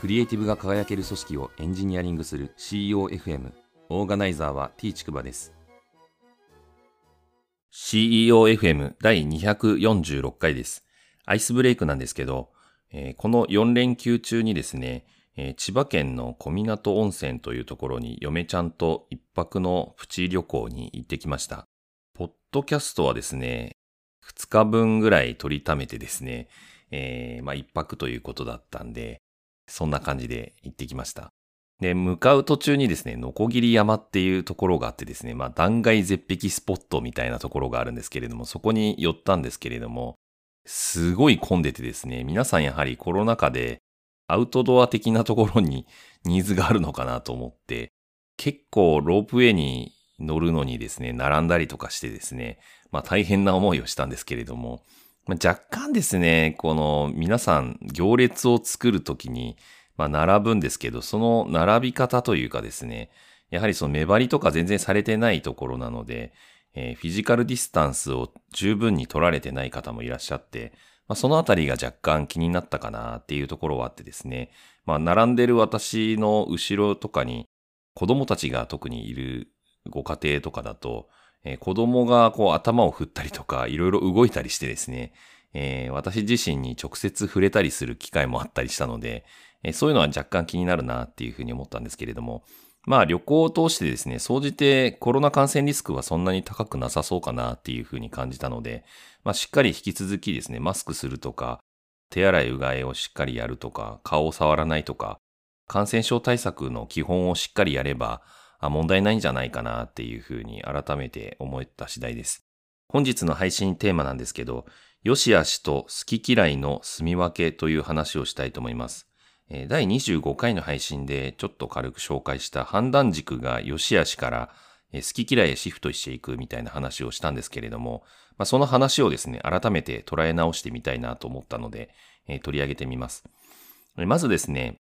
クリエイティブが輝ける組織をエンジニアリングする CEOFM オーガナイザーは T ちくばです。CEOFM 第246回です。アイスブレイクなんですけど、えー、この4連休中にですね、えー、千葉県の小湊温泉というところに嫁ちゃんと一泊のプチ旅行に行ってきました。ポッドキャストはですね、2日分ぐらい取りためてですね、えー、まあ一泊ということだったんで、そんな感じで行ってきました。で、向かう途中にですね、ノコギリ山っていうところがあってですね、まあ断崖絶壁スポットみたいなところがあるんですけれども、そこに寄ったんですけれども、すごい混んでてですね、皆さんやはりコロナ禍でアウトドア的なところに ニーズがあるのかなと思って、結構ロープウェイに乗るのにですね、並んだりとかしてですね、まあ大変な思いをしたんですけれども、まあ、若干ですね、この皆さん行列を作るときに、まあ並ぶんですけど、その並び方というかですね、やはりその目張りとか全然されてないところなので、えー、フィジカルディスタンスを十分に取られてない方もいらっしゃって、まあ、そのあたりが若干気になったかなっていうところはあってですね、まあ、並んでる私の後ろとかに子供たちが特にいるご家庭とかだと、えー、子供がこう頭を振ったりとか、いろいろ動いたりしてですね、えー、私自身に直接触れたりする機会もあったりしたので、えー、そういうのは若干気になるなっていうふうに思ったんですけれども、まあ旅行を通してですね、総じてコロナ感染リスクはそんなに高くなさそうかなっていうふうに感じたので、まあしっかり引き続きですね、マスクするとか、手洗いうがいをしっかりやるとか、顔を触らないとか、感染症対策の基本をしっかりやれば、問題ないんじゃないかなっていうふうに改めて思った次第です。本日の配信テーマなんですけど、よしあしと好き嫌いの住み分けという話をしたいと思います。第25回の配信でちょっと軽く紹介した判断軸が良し悪しから好き嫌いへシフトしていくみたいな話をしたんですけれども、まあ、その話をですね、改めて捉え直してみたいなと思ったので、取り上げてみます。まずですね、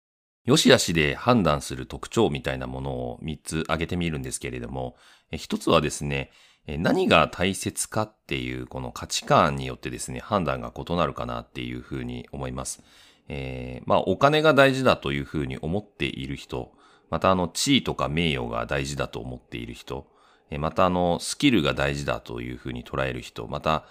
良し悪しで判断する特徴みたいなものを3つ挙げてみるんですけれども、1つはですね、何が大切かっていうこの価値観によってですね、判断が異なるかなっていうふうに思います。えー、まあお金が大事だというふうに思っている人、またあの地位とか名誉が大事だと思っている人、またあのスキルが大事だというふうに捉える人、また、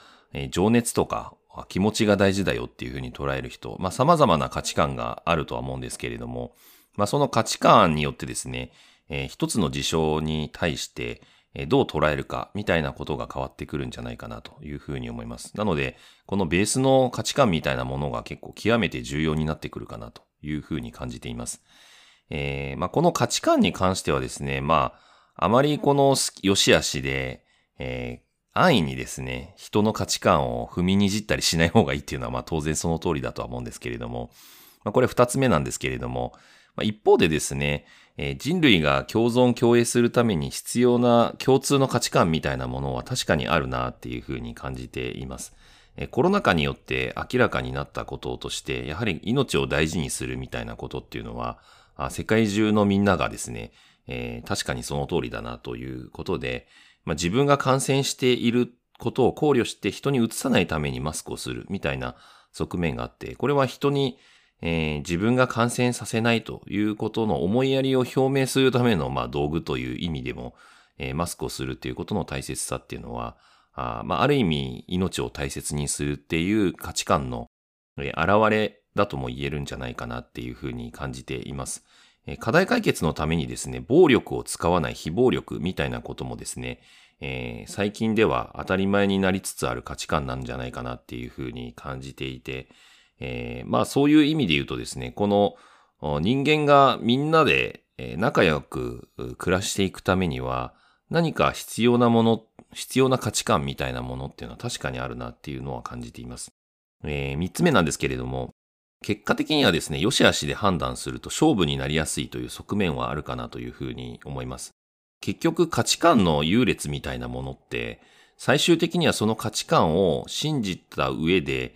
情熱とか気持ちが大事だよっていうふうに捉える人、まあ様々な価値観があるとは思うんですけれども、まあその価値観によってですね、えー、一つの事象に対して、どう捉えるかみたいなことが変わってくるんじゃないかなというふうに思います。なので、このベースの価値観みたいなものが結構極めて重要になってくるかなというふうに感じています。えー、まあ、この価値観に関してはですね、まあ、あまりこの良し悪しで、え、安易にですね、人の価値観を踏みにじったりしない方がいいっていうのは、まあ当然その通りだとは思うんですけれども、まあ、これ二つ目なんですけれども、まあ、一方でですね、えー、人類が共存共栄するために必要な共通の価値観みたいなものは確かにあるなっていうふうに感じています。え、コロナ禍によって明らかになったこととして、やはり命を大事にするみたいなことっていうのは、あ世界中のみんながですね、えー、確かにその通りだなということで、まあ、自分が感染していることを考慮して人に移さないためにマスクをするみたいな側面があって、これは人にえー、自分が感染させないということの思いやりを表明するための、まあ、道具という意味でも、えー、マスクをするっていうことの大切さっていうのは、あまあ、ある意味命を大切にするっていう価値観の、えー、現れだとも言えるんじゃないかなっていうふうに感じています。課題解決のためにですね、暴力を使わない非暴力みたいなこともですね、えー、最近では当たり前になりつつある価値観なんじゃないかなっていうふうに感じていて、えー、まあそういう意味で言うとですね、この人間がみんなで仲良く暮らしていくためには何か必要なもの、必要な価値観みたいなものっていうのは確かにあるなっていうのは感じています。えー、三つ目なんですけれども、結果的にはですね、良し悪しで判断すると勝負になりやすいという側面はあるかなというふうに思います。結局価値観の優劣みたいなものって、最終的にはその価値観を信じた上で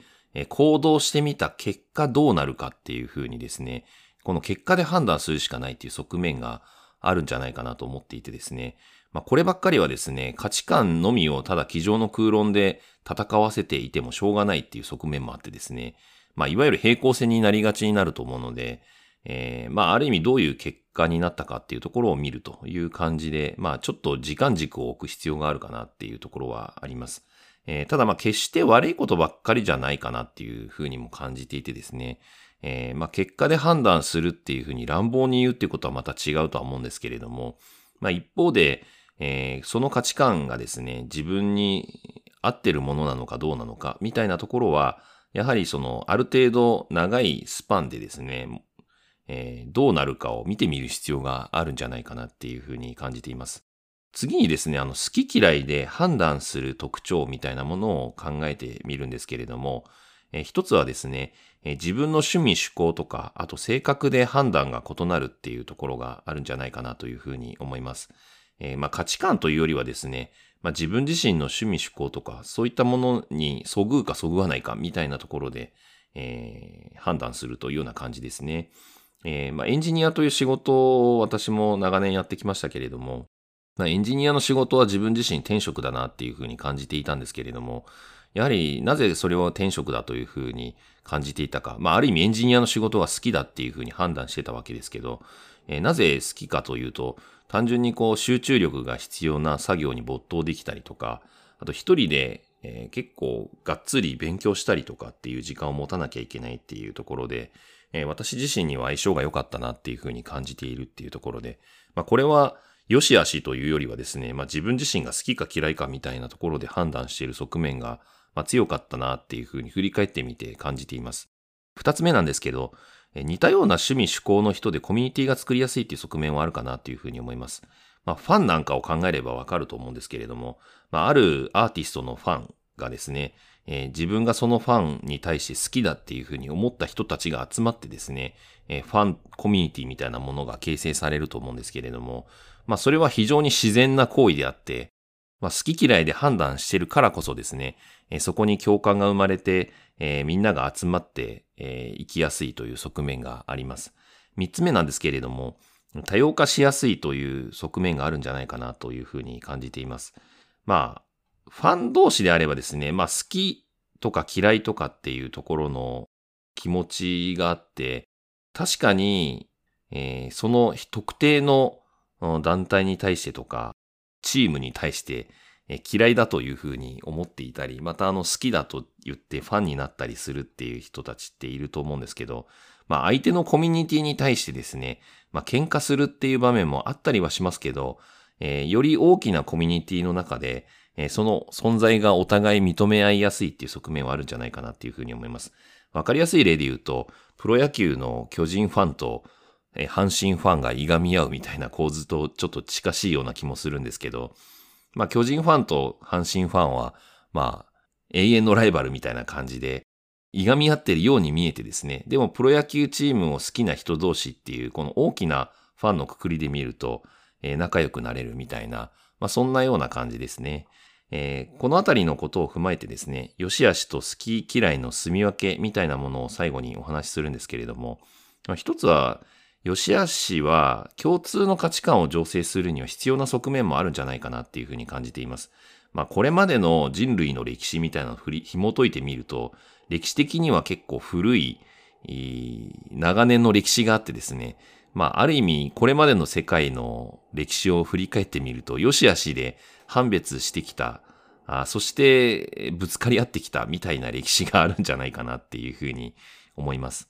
行動してみた結果どうなるかっていうふうにですね、この結果で判断するしかないっていう側面があるんじゃないかなと思っていてですね、まあ、こればっかりはですね、価値観のみをただ机上の空論で戦わせていてもしょうがないっていう側面もあってですね、まあ、いわゆる平行線になりがちになると思うので、えー、まあ、ある意味どういう結果になったかっていうところを見るという感じで、まあ、ちょっと時間軸を置く必要があるかなっていうところはあります。えー、ただ、まあ、決して悪いことばっかりじゃないかなっていうふうにも感じていてですね、えー、まあ、結果で判断するっていうふうに乱暴に言うっていうことはまた違うとは思うんですけれども、まあ、一方で、えー、その価値観がですね、自分に合ってるものなのかどうなのか、みたいなところは、やはりその、ある程度長いスパンでですね、えー、どうなるかを見てみる必要があるんじゃないかなっていうふうに感じています。次にですね、あの、好き嫌いで判断する特徴みたいなものを考えてみるんですけれども、えー、一つはですね、えー、自分の趣味趣向とか、あと性格で判断が異なるっていうところがあるんじゃないかなというふうに思います。えー、まあ、価値観というよりはですね、まあ、自分自身の趣味趣向とか、そういったものにそぐうかそぐわないかみたいなところで、えー、判断するというような感じですね。えー、まあ、エンジニアという仕事を私も長年やってきましたけれども、まあ、エンジニアの仕事は自分自身転職だなっていうふうに感じていたんですけれども、やはりなぜそれを転職だというふうに感じていたか、まあ、ある意味エンジニアの仕事が好きだっていうふうに判断してたわけですけど、えー、なぜ好きかというと、単純にこう集中力が必要な作業に没頭できたりとか、あと一人で、えー、結構がっつり勉強したりとかっていう時間を持たなきゃいけないっていうところで、えー、私自身には相性が良かったなっていうふうに感じているっていうところで、まあこれは良し悪しというよりはですね、まあ自分自身が好きか嫌いかみたいなところで判断している側面が、まあ、強かったなっていうふうに振り返ってみて感じています。二つ目なんですけど、似たような趣味趣向の人でコミュニティが作りやすいっていう側面はあるかなというふうに思います。まあ、ファンなんかを考えればわかると思うんですけれども、まあ、あるアーティストのファンがですね、えー、自分がそのファンに対して好きだっていうふうに思った人たちが集まってですね、えー、ファンコミュニティみたいなものが形成されると思うんですけれども、まあそれは非常に自然な行為であって、まあ好き嫌いで判断してるからこそですね、え、そこに共感が生まれて、えー、みんなが集まって、えー、生きやすいという側面があります。三つ目なんですけれども、多様化しやすいという側面があるんじゃないかなというふうに感じています。まあ、ファン同士であればですね、まあ好きとか嫌いとかっていうところの気持ちがあって、確かに、えー、その特定の団体に対してとか、チームに対して嫌いだというふうに思っていたり、またあの好きだと言ってファンになったりするっていう人たちっていると思うんですけど、まあ相手のコミュニティに対してですね、まあ喧嘩するっていう場面もあったりはしますけど、えー、より大きなコミュニティの中で、えー、その存在がお互い認め合いやすいっていう側面はあるんじゃないかなっていうふうに思います。わかりやすい例で言うと、プロ野球の巨人ファンと、えー、阪神ファンがいがみ合うみたいな構図とちょっと近しいような気もするんですけど、まあ巨人ファンと阪神ファンは、まあ永遠のライバルみたいな感じで、いがみ合ってるように見えてですね、でもプロ野球チームを好きな人同士っていうこの大きなファンのくくりで見ると、えー、仲良くなれるみたいな、まあそんなような感じですね。えー、このあたりのことを踏まえてですね、良し悪しと好き嫌いの住み分けみたいなものを最後にお話しするんですけれども、まあ、一つは、良し悪しは共通の価値観を醸成するには必要な側面もあるんじゃないかなっていうふうに感じています。まあこれまでの人類の歴史みたいなのを紐解いてみると、歴史的には結構古い、長年の歴史があってですね、まあある意味これまでの世界の歴史を振り返ってみると、良し悪しで判別してきた、あそしてぶつかり合ってきたみたいな歴史があるんじゃないかなっていうふうに思います。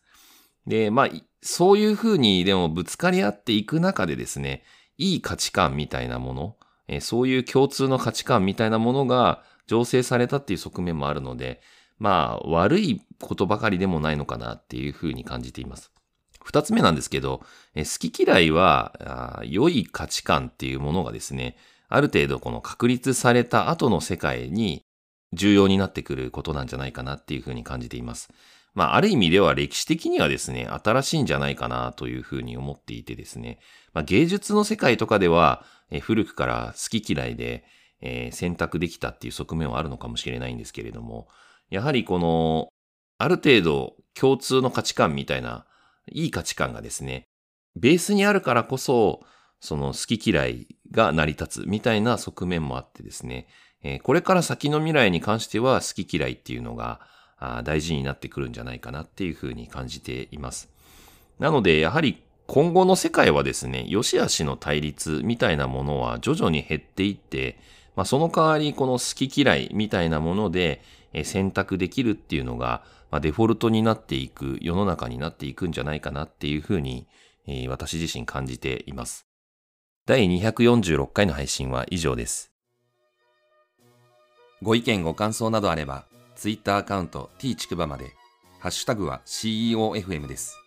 で、まあ、そういうふうにでもぶつかり合っていく中でですね、いい価値観みたいなもの、えそういう共通の価値観みたいなものが醸成されたっていう側面もあるので、まあ、悪いことばかりでもないのかなっていうふうに感じています。二つ目なんですけど、え好き嫌いは良い価値観っていうものがですね、ある程度この確立された後の世界に重要になってくることなんじゃないかなっていうふうに感じています。まあ、ある意味では歴史的にはですね、新しいんじゃないかなというふうに思っていてですね、まあ、芸術の世界とかでは、え古くから好き嫌いで、えー、選択できたっていう側面はあるのかもしれないんですけれども、やはりこの、ある程度共通の価値観みたいな、いい価値観がですね、ベースにあるからこそ、その好き嫌いが成り立つみたいな側面もあってですね、えー、これから先の未来に関しては好き嫌いっていうのが、大事になってくるんじゃないかなっていうふうに感じています。なので、やはり今後の世界はですね、良し悪しの対立みたいなものは徐々に減っていって、まあ、その代わりこの好き嫌いみたいなもので選択できるっていうのが、まあ、デフォルトになっていく世の中になっていくんじゃないかなっていうふうに、えー、私自身感じています。第246回の配信は以上です。ご意見ご感想などあれば、Twitter アカウント t ちくばまで、ハッシュタグは CEOFM です。